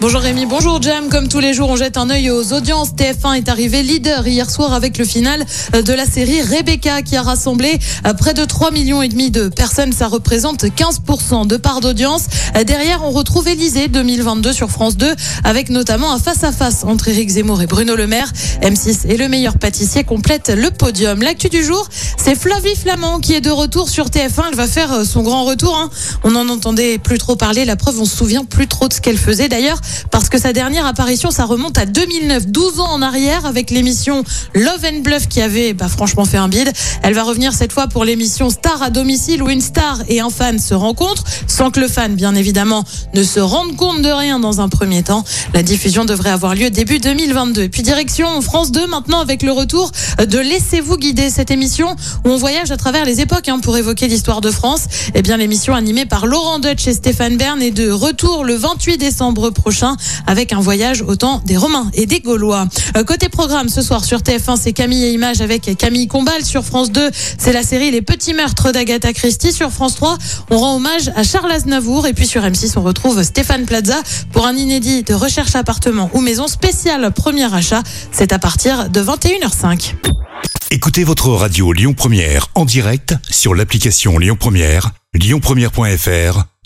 Bonjour Rémi, bonjour Jam. Comme tous les jours, on jette un œil aux audiences. TF1 est arrivé leader hier soir avec le final de la série Rebecca qui a rassemblé près de 3 millions et demi de personnes. Ça représente 15% de part d'audience. Derrière, on retrouve Élysée 2022 sur France 2 avec notamment un face-à-face entre Éric Zemmour et Bruno Le Maire. M6 et le meilleur pâtissier complètent le podium. L'actu du jour, c'est Flavie Flamand qui est de retour sur TF1. Elle va faire son grand retour. Hein. On n'en entendait plus trop parler. La preuve, on se souvient plus trop de ce qu'elle faisait. D'ailleurs, parce que sa dernière apparition, ça remonte à 2009, 12 ans en arrière, avec l'émission Love and Bluff qui avait bah, franchement fait un bide. Elle va revenir cette fois pour l'émission Star à domicile où une star et un fan se rencontrent, sans que le fan, bien évidemment, ne se rende compte de rien dans un premier temps. La diffusion devrait avoir lieu début 2022. Et puis direction France 2 maintenant avec le retour de Laissez-vous guider, cette émission où on voyage à travers les époques hein, pour évoquer l'histoire de France. Eh bien, l'émission animée par Laurent Deutsch et Stéphane Bern est de retour le 28 décembre prochain avec un voyage au temps des Romains et des Gaulois. Euh, côté programme, ce soir sur TF1, c'est Camille et Images avec Camille Combal. Sur France 2, c'est la série Les Petits Meurtres d'Agatha Christie. Sur France 3, on rend hommage à Charles Aznavour. Et puis sur M6, on retrouve Stéphane Plaza pour un inédit de recherche appartement ou maison spéciale premier achat. C'est à partir de 21h05. Écoutez votre radio Lyon Première en direct sur l'application Lyon Première, lyonpremière.fr